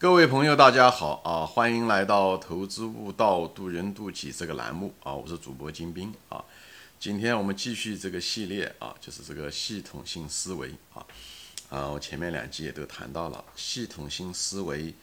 各位朋友，大家好啊！欢迎来到《投资悟道，渡人渡己》这个栏目啊！我是主播金兵啊！今天我们继续这个系列啊，就是这个系统性思维啊啊！我前面两集也都谈到了系统性思维，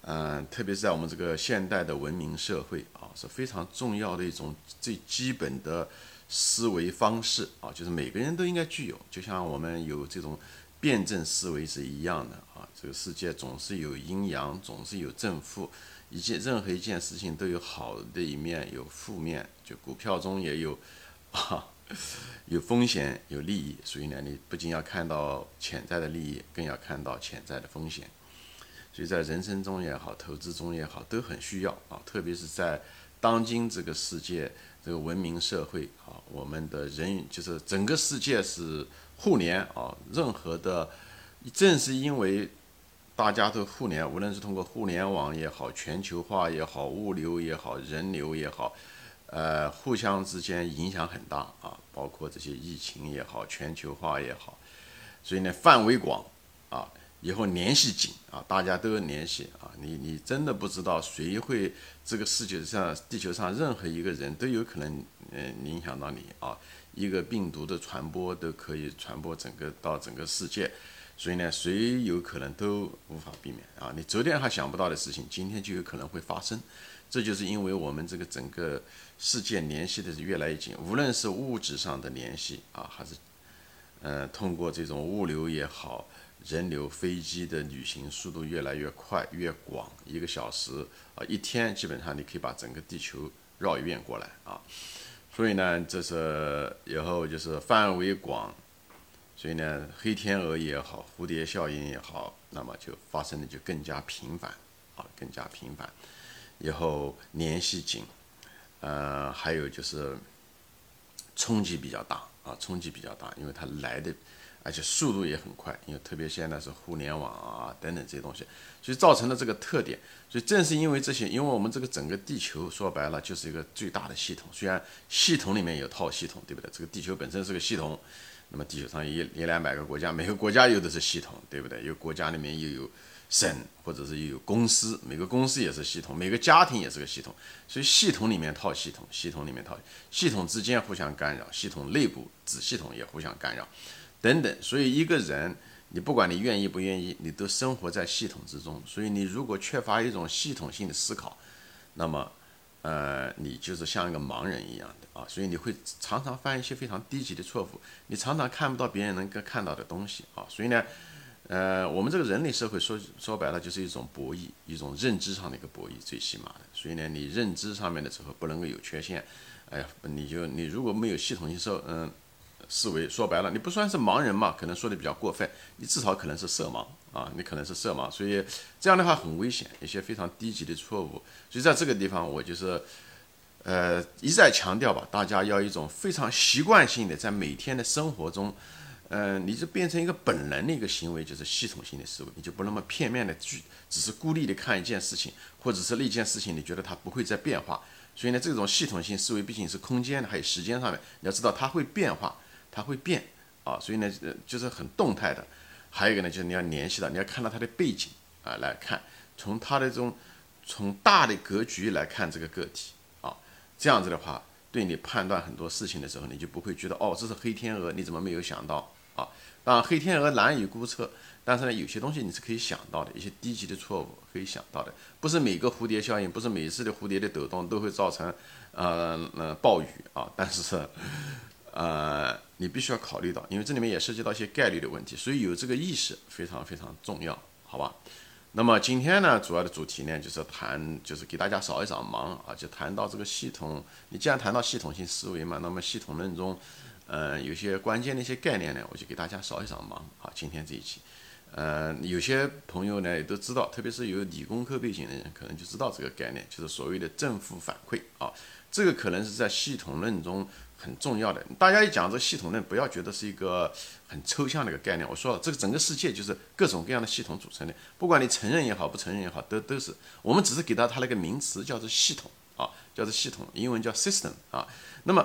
嗯，特别是在我们这个现代的文明社会啊，是非常重要的一种最基本的思维方式啊，就是每个人都应该具有，就像我们有这种。辩证思维是一样的啊，这个世界总是有阴阳，总是有正负，一件任何一件事情都有好的一面，有负面。就股票中也有 啊，有风险，有利益。所以呢，你不仅要看到潜在的利益，更要看到潜在的风险。所以在人生中也好，投资中也好，都很需要啊。特别是在当今这个世界，这个文明社会啊，我们的人就是整个世界是。互联啊，任何的，正是因为大家都互联，无论是通过互联网也好，全球化也好，物流也好，人流也好，呃，互相之间影响很大啊，包括这些疫情也好，全球化也好，所以呢，范围广啊，以后联系紧啊，大家都联系啊，你你真的不知道谁会这个世界上地球上任何一个人都有可能嗯影响到你啊。一个病毒的传播都可以传播整个到整个世界，所以呢，谁有可能都无法避免啊！你昨天还想不到的事情，今天就有可能会发生。这就是因为我们这个整个世界联系的是越来越紧，无论是物质上的联系啊，还是嗯，通过这种物流也好，人流飞机的旅行速度越来越快越广，一个小时啊，一天基本上你可以把整个地球绕一遍过来啊。所以呢，这是以后就是范围广，所以呢，黑天鹅也好，蝴蝶效应也好，那么就发生的就更加频繁，啊，更加频繁，以后联系紧，呃，还有就是冲击比较大，啊，冲击比较大，因为它来的。而且速度也很快，因为特别现在是互联网啊等等这些东西，所以造成了这个特点。所以正是因为这些，因为我们这个整个地球说白了就是一个最大的系统。虽然系统里面有套系统，对不对？这个地球本身是个系统，那么地球上一一两百个国家，每个国家有的是系统，对不对？有国家里面又有省，或者是又有公司，每个公司也是系统，每个家庭也是个系统。所以系统里面套系统，系统里面套系统之间互相干扰，系统内部子系统也互相干扰。等等，所以一个人，你不管你愿意不愿意，你都生活在系统之中。所以你如果缺乏一种系统性的思考，那么，呃，你就是像一个盲人一样的啊。所以你会常常犯一些非常低级的错误，你常常看不到别人能够看到的东西啊。所以呢，呃，我们这个人类社会说说白了就是一种博弈，一种认知上的一个博弈，最起码的。所以呢，你认知上面的时候不能够有缺陷，哎呀，你就你如果没有系统性说，嗯。思维说白了，你不算是盲人嘛？可能说的比较过分，你至少可能是色盲啊，你可能是色盲，所以这样的话很危险，一些非常低级的错误。所以在这个地方，我就是，呃，一再强调吧，大家要一种非常习惯性的，在每天的生活中，嗯，你就变成一个本能的一个行为，就是系统性的思维，你就不那么片面的去，只是孤立的看一件事情，或者是那件事情，你觉得它不会再变化。所以呢，这种系统性思维毕竟是空间的，还有时间上面，你要知道它会变化。它会变啊，所以呢，呃，就是很动态的。还有一个呢，就是你要联系到，你要看到它的背景啊，来看从它的这种从大的格局来看这个个体啊，这样子的话，对你判断很多事情的时候，你就不会觉得哦，这是黑天鹅，你怎么没有想到啊？当然，黑天鹅难以估测，但是呢，有些东西你是可以想到的，一些低级的错误可以想到的。不是每个蝴蝶效应，不是每一次的蝴蝶的抖动都会造成呃呃暴雨啊，但是。呃，你必须要考虑到，因为这里面也涉及到一些概率的问题，所以有这个意识非常非常重要，好吧？那么今天呢，主要的主题呢，就是谈，就是给大家扫一扫盲啊，就谈到这个系统。你既然谈到系统性思维嘛，那么系统论中，呃，有些关键的一些概念呢，我就给大家扫一扫盲。好，今天这一期，呃，有些朋友呢也都知道，特别是有理工科背景的人，可能就知道这个概念，就是所谓的正负反馈啊。这个可能是在系统论中。很重要的，大家一讲这系统论，不要觉得是一个很抽象的一个概念。我说了，这个整个世界就是各种各样的系统组成的，不管你承认也好，不承认也好，都都是。我们只是给到它那个名词叫做系统啊，叫做系统，英文叫 system 啊。那么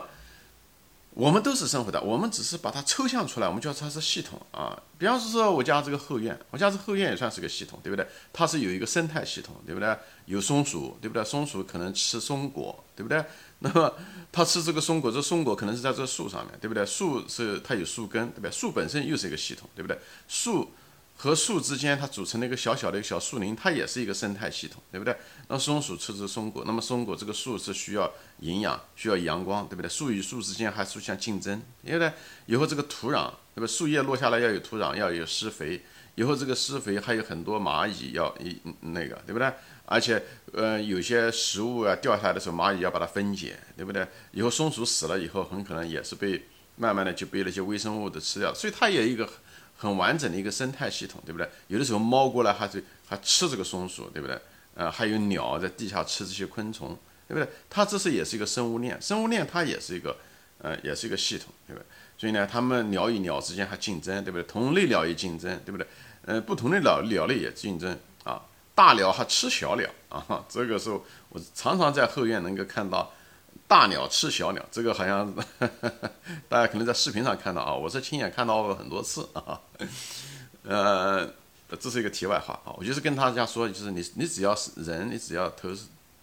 我们都是生活的，我们只是把它抽象出来，我们叫它是系统啊。比方说，我家这个后院，我家这后院也算是个系统，对不对？它是有一个生态系统，对不对？有松鼠，对不对？松鼠可能吃松果，对不对？那么它吃这个松果，这松果可能是在这树上面，对不对？树是它有树根，对不对？树本身又是一个系统，对不对？树。和树之间，它组成了一个小小的一个小树林，它也是一个生态系统，对不对？那松鼠吃这松果，那么松果这个树是需要营养，需要阳光，对不对？树与树之间还出现竞争，因为呢，以后这个土壤，对吧？树叶落下来要有土壤，要有施肥，以后这个施肥还有很多蚂蚁要一那个，对不对？而且，呃，有些食物啊掉下来的时候，蚂蚁要把它分解，对不对？以后松鼠死了以后，很可能也是被慢慢的就被那些微生物的吃掉，所以它也一个。很完整的一个生态系统，对不对？有的时候猫过来还是还吃这个松鼠，对不对？呃，还有鸟在地下吃这些昆虫，对不对？它这是也是一个生物链，生物链它也是一个，呃，也是一个系统，对不对？所以呢，它们鸟与鸟之间还竞争，对不对？同类鸟也竞争，对不对？呃，不同的鸟鸟类也竞争啊，大鸟还吃小鸟啊，这个时候我常常在后院能够看到。大鸟吃小鸟，这个好像 大家可能在视频上看到啊，我是亲眼看到过很多次啊。呃，这是一个题外话啊，我就是跟大家说，就是你你只要是人，你只要投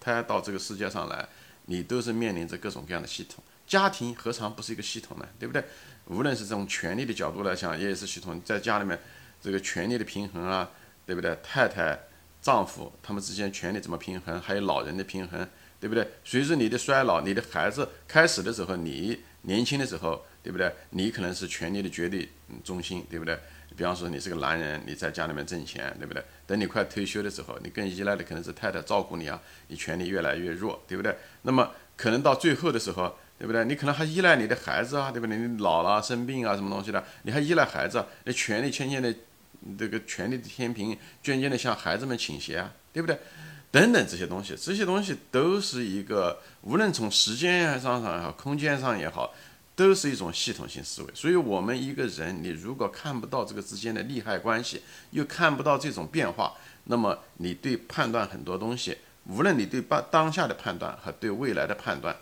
胎到这个世界上来，你都是面临着各种各样的系统。家庭何尝不是一个系统呢？对不对？无论是从权力的角度来讲，也是系统。在家里面，这个权力的平衡啊，对不对？太太、丈夫他们之间权力怎么平衡？还有老人的平衡。对不对？随着你的衰老，你的孩子开始的时候，你年轻的时候，对不对？你可能是权力的绝对中心，对不对？比方说你是个男人，你在家里面挣钱，对不对？等你快退休的时候，你更依赖的可能是太太照顾你啊，你权力越来越弱，对不对？那么可能到最后的时候，对不对？你可能还依赖你的孩子啊，对不对？你老了生病啊，什么东西的，你还依赖孩子，你权力渐渐的这个权力的天平渐渐的向孩子们倾斜啊，对不对？等等这些东西，这些东西都是一个，无论从时间上上也好，空间上也好，都是一种系统性思维。所以，我们一个人，你如果看不到这个之间的利害关系，又看不到这种变化，那么你对判断很多东西，无论你对当当下的判断和对未来的判断，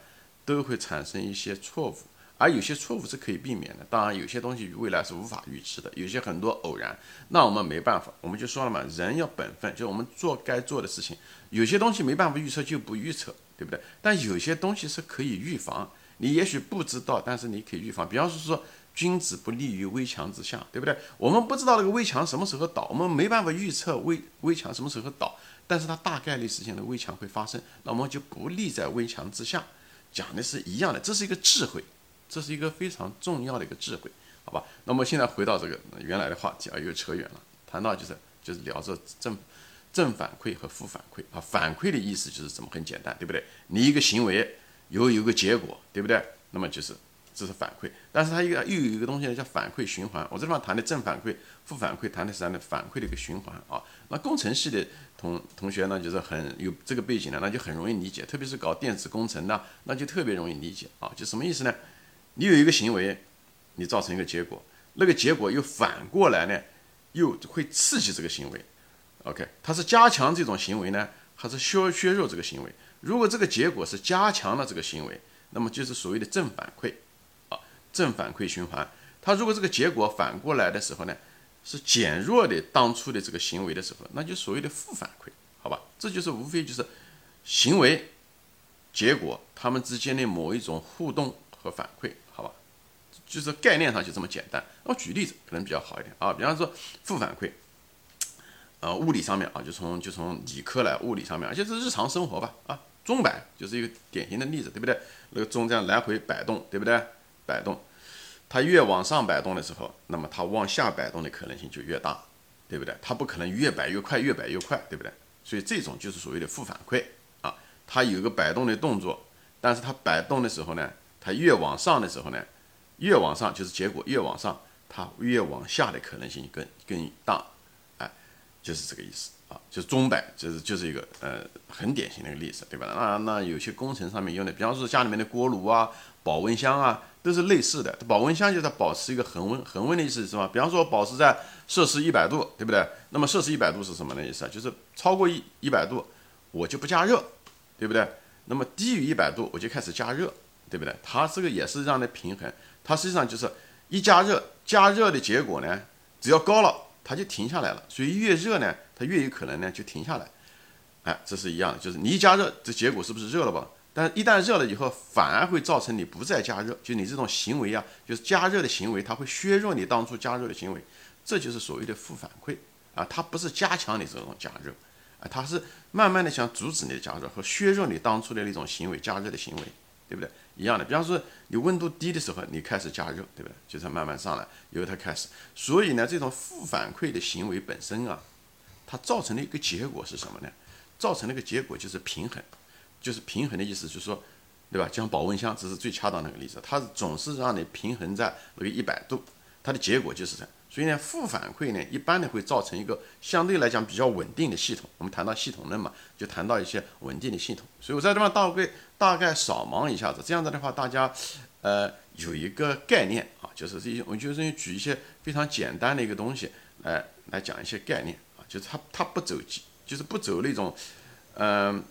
都会产生一些错误。而有些错误是可以避免的，当然有些东西未来是无法预知的，有些很多偶然，那我们没办法，我们就说了嘛，人要本分，就我们做该做的事情，有些东西没办法预测就不预测，对不对？但有些东西是可以预防，你也许不知道，但是你可以预防。比方说，君子不立于危墙之下，对不对？我们不知道那个危墙什么时候倒，我们没办法预测危危墙什么时候倒，但是它大概率事件的危墙会发生，那我们就不立在危墙之下，讲的是一样的，这是一个智慧。这是一个非常重要的一个智慧，好吧？那么现在回到这个原来的话题啊，又扯远了。谈到就是就是聊这正正反馈和负反馈啊。反馈的意思就是怎么很简单，对不对？你一个行为有有个结果，对不对？那么就是这是反馈。但是它一个又有一个东西呢，叫反馈循环。我这地方谈的正反馈、负反馈，谈的是咱的反馈的一个循环啊。那工程系的同同学呢，就是很有这个背景的，那就很容易理解。特别是搞电子工程的，那就特别容易理解啊。就什么意思呢？你有一个行为，你造成一个结果，那个结果又反过来呢，又会刺激这个行为。OK，它是加强这种行为呢，还是削削弱这个行为？如果这个结果是加强了这个行为，那么就是所谓的正反馈啊，正反馈循环。它如果这个结果反过来的时候呢，是减弱的当初的这个行为的时候，那就所谓的负反馈，好吧？这就是无非就是行为结果它们之间的某一种互动和反馈。好吧就是概念上就这么简单。我举例子可能比较好一点啊，比方说负反馈，呃，物理上面啊，就从就从理科来物理上面，而且是日常生活吧啊，钟摆就是一个典型的例子，对不对？那个钟这样来回摆动，对不对？摆动，它越往上摆动的时候，那么它往下摆动的可能性就越大，对不对？它不可能越摆越快，越摆越快，对不对？所以这种就是所谓的负反馈啊，它有个摆动的动作，但是它摆动的时候呢，它越往上的时候呢。越往上就是结果，越往上它越往下的可能性更更大，哎，就是这个意思就是钟摆，就是就是一个呃很典型的一个例子，对吧？那那有些工程上面用的，比方说家里面的锅炉啊、保温箱啊，都是类似的。保温箱就是保持一个恒温，恒温的意思是什么？比方说保持在摄氏一百度，对不对？那么摄氏一百度是什么的意思啊？就是超过一一百度我就不加热，对不对？那么低于一百度我就开始加热。对不对？它这个也是让的平衡，它实际上就是一加热，加热的结果呢，只要高了，它就停下来了。所以越热呢，它越有可能呢就停下来。哎，这是一样的，就是你一加热，这结果是不是热了吧？但一旦热了以后，反而会造成你不再加热，就你这种行为啊，就是加热的行为，它会削弱你当初加热的行为，这就是所谓的负反馈啊，它不是加强你这种加热啊，它是慢慢的想阻止你的加热和削弱你当初的那种行为加热的行为，对不对？一样的，比方说你温度低的时候，你开始加热，对不对？就是慢慢上来，由它开始。所以呢，这种负反馈的行为本身啊，它造成的一个结果是什么呢？造成的一个结果就是平衡。就是平衡的意思，就是说，对吧？像保温箱，这是最恰当的一个例子，它总是让你平衡在那个一百度，它的结果就是这样。所以呢，负反馈呢，一般呢会造成一个相对来讲比较稳定的系统。我们谈到系统论嘛，就谈到一些稳定的系统。所以我在这方大概大概扫盲一下子，这样子的话，大家呃有一个概念啊，就是这些，我就是举一些非常简单的一个东西来来讲一些概念啊，就是它它不走就是不走那种嗯。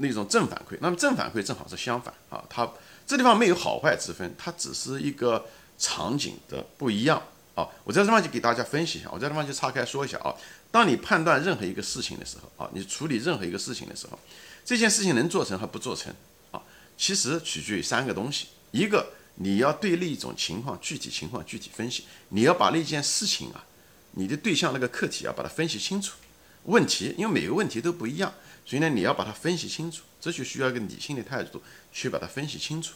那种正反馈，那么正反馈正好是相反啊，它这地方没有好坏之分，它只是一个场景的不一样啊。我在这地方就给大家分析一下，我在这地方就岔开说一下啊。当你判断任何一个事情的时候啊，你处理任何一个事情的时候，这件事情能做成和不做成啊，其实取决于三个东西：一个你要对那种情况具体情况具体分析，你要把那件事情啊，你的对象那个课题啊，把它分析清楚。问题，因为每个问题都不一样。所以呢，你要把它分析清楚，这就需要一个理性的态度去把它分析清楚，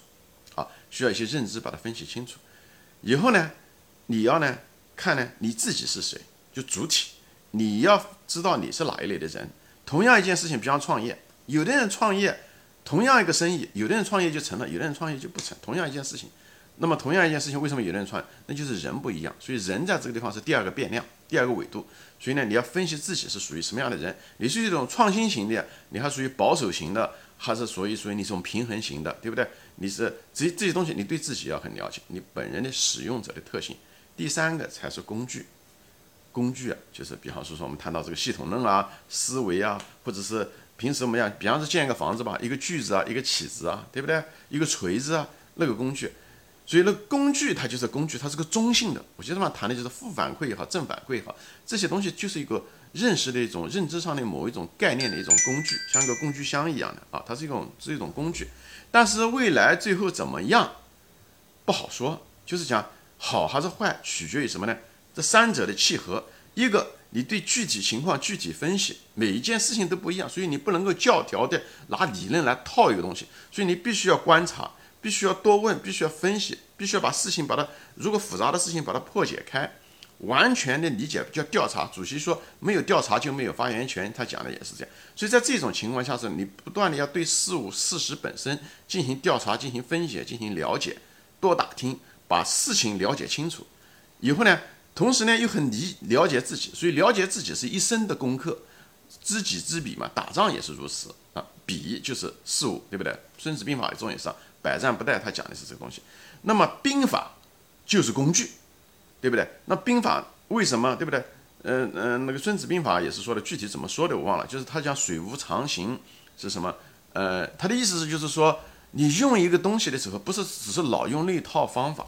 啊，需要一些认知把它分析清楚。以后呢，你要呢看呢你自己是谁，就主体，你要知道你是哪一类的人。同样一件事情，比方创业，有的人创业，同样一个生意，有的人创业就成了，有的人创业就不成。同样一件事情。那么同样一件事情，为什么有的人创？那就是人不一样，所以人在这个地方是第二个变量，第二个维度。所以呢，你要分析自己是属于什么样的人，你是一种创新型的，你还属于保守型的，还是属于属于你这种平衡型的，对不对？你是这这些东西，你对自己要很了解，你本人的使用者的特性。第三个才是工具，工具啊，就是比方说说我们谈到这个系统论啊、思维啊，或者是平时我们讲，比方说建一个房子吧，一个锯子啊，一个起子啊，对不对？一个锤子啊，那个工具。所以，那工具它就是工具，它是个中性的。我觉得嘛，谈的就是负反馈也好，正反馈也好，这些东西就是一个认识的一种认知上的某一种概念的一种工具，像一个工具箱一样的啊，它是一种是一种工具。但是未来最后怎么样，不好说。就是讲好还是坏，取决于什么呢？这三者的契合。一个，你对具体情况具体分析，每一件事情都不一样，所以你不能够教条的拿理论来套一个东西，所以你必须要观察。必须要多问，必须要分析，必须要把事情把它，如果复杂的事情把它破解开，完全的理解叫调查。主席说没有调查就没有发言权，他讲的也是这样。所以在这种情况下是，你不断的要对事物事实本身进行调查、进行分析、进行了解，多打听，把事情了解清楚。以后呢，同时呢又很理了解自己，所以了解自己是一生的功课。知己知彼嘛，打仗也是如此啊。彼就是事物，对不对？孙子兵法中也是。百战不殆，他讲的是这个东西。那么兵法就是工具，对不对？那兵法为什么，对不对？嗯嗯，那个孙子兵法也是说的，具体怎么说的我忘了。就是他讲水无常形是什么？呃，他的意思是就是说，你用一个东西的时候，不是只是老用那套方法，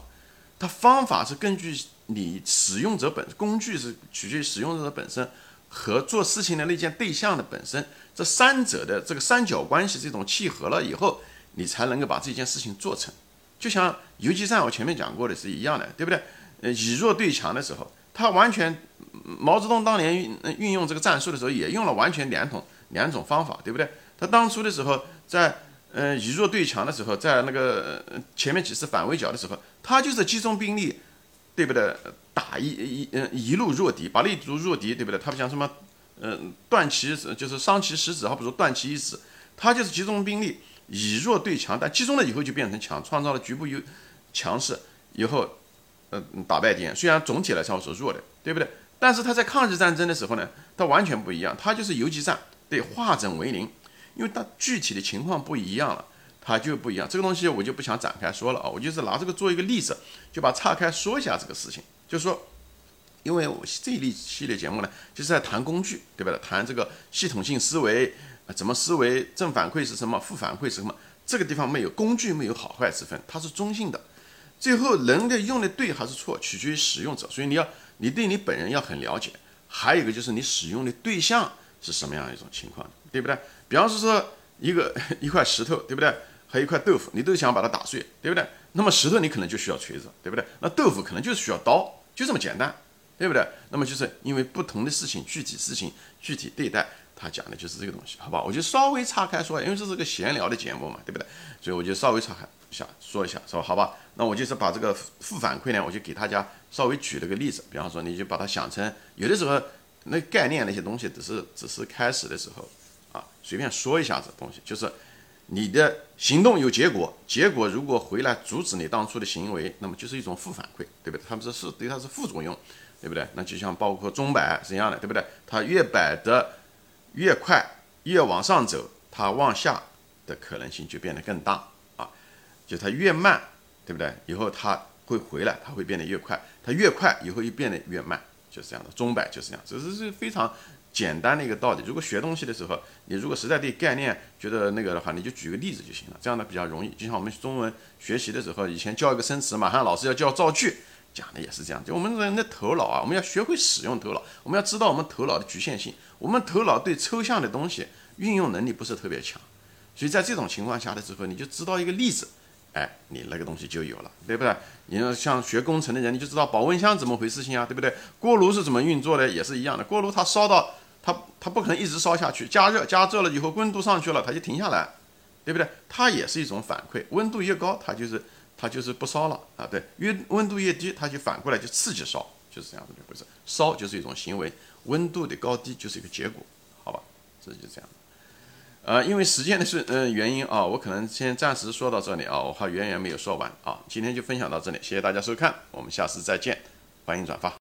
它方法是根据你使用者本工具是取决于使用者本身和做事情的那件对象的本身，这三者的这个三角关系这种契合了以后。你才能够把这件事情做成，就像游击战我前面讲过的是一样的，对不对？呃，以弱对强的时候，他完全毛泽东当年运运用这个战术的时候，也用了完全两种两种方法，对不对？他当初的时候，在呃以弱对强的时候，在那个前面几次反围剿的时候，他就是集中兵力，对不对？打一一嗯一路弱敌，把那一路弱敌，对不对？他不讲什么，嗯断其就是伤其十指，好比说断其一指，他就是集中兵力。以弱对强，但集中了以后就变成强，创造了局部优强势以后，呃，打败敌人。虽然总体来说是弱的，对不对？但是他在抗日战争的时候呢，他完全不一样，他就是游击战，对，化整为零，因为他具体的情况不一样了，他就不一样。这个东西我就不想展开说了啊，我就是拿这个做一个例子，就把岔开说一下这个事情，就是说，因为我这一类系列节目呢，就是在谈工具，对吧？谈这个系统性思维。怎么思维？正反馈是什么？负反馈是什么？这个地方没有工具，没有好坏之分，它是中性的。最后人的用的对还是错，取决于使用者。所以你要你对你本人要很了解。还有一个就是你使用的对象是什么样一种情况，对不对？比方说一个 一块石头，对不对？还有一块豆腐，你都想把它打碎，对不对？那么石头你可能就需要锤子，对不对？那豆腐可能就是需要刀，就这么简单，对不对？那么就是因为不同的事情，具体事情具体对待，他讲的就是这个东西，好不好？我就稍微岔开说，因为这是个闲聊的节目嘛，对不对？所以我就稍微岔开一下说一下，说好吧？那我就是把这个负反馈呢，我就给大家稍微举了个例子，比方说你就把它想成，有的时候那概念那些东西只是只是开始的时候，随便说一下子东西，就是。你的行动有结果，结果如果回来阻止你当初的行为，那么就是一种负反馈，对不对？他们说是对它是副作用，对不对？那就像包括钟摆是一样的，对不对？它越摆的越快，越往上走，它往下的可能性就变得更大啊。就它越慢，对不对？以后它会回来，它会变得越快，它越快以后又变得越慢，就是这样的。钟摆就是这样，这是是非常。简单的一个道理，如果学东西的时候，你如果实在对概念觉得那个的话，你就举个例子就行了，这样的比较容易。就像我们中文学习的时候，以前教一个生词，马上老师要教造句，讲的也是这样。就我们人的头脑啊，我们要学会使用头脑，我们要知道我们头脑的局限性，我们头脑对抽象的东西运用能力不是特别强，所以在这种情况下的时候，你就知道一个例子。哎，你那个东西就有了，对不对？你要像学工程的人，你就知道保温箱怎么回事情啊，对不对？锅炉是怎么运作的，也是一样的。锅炉它烧到它，它不可能一直烧下去，加热加热了以后温度上去了，它就停下来，对不对？它也是一种反馈，温度越高，它就是它就是不烧了啊，对，越温度越低，它就反过来就刺激烧，就是这样子的回事。烧就是一种行为，温度的高低就是一个结果，好吧？这就这样。呃，因为时间的是嗯原因啊，我可能先暂时说到这里啊，我还远远没有说完啊。今天就分享到这里，谢谢大家收看，我们下次再见，欢迎转发。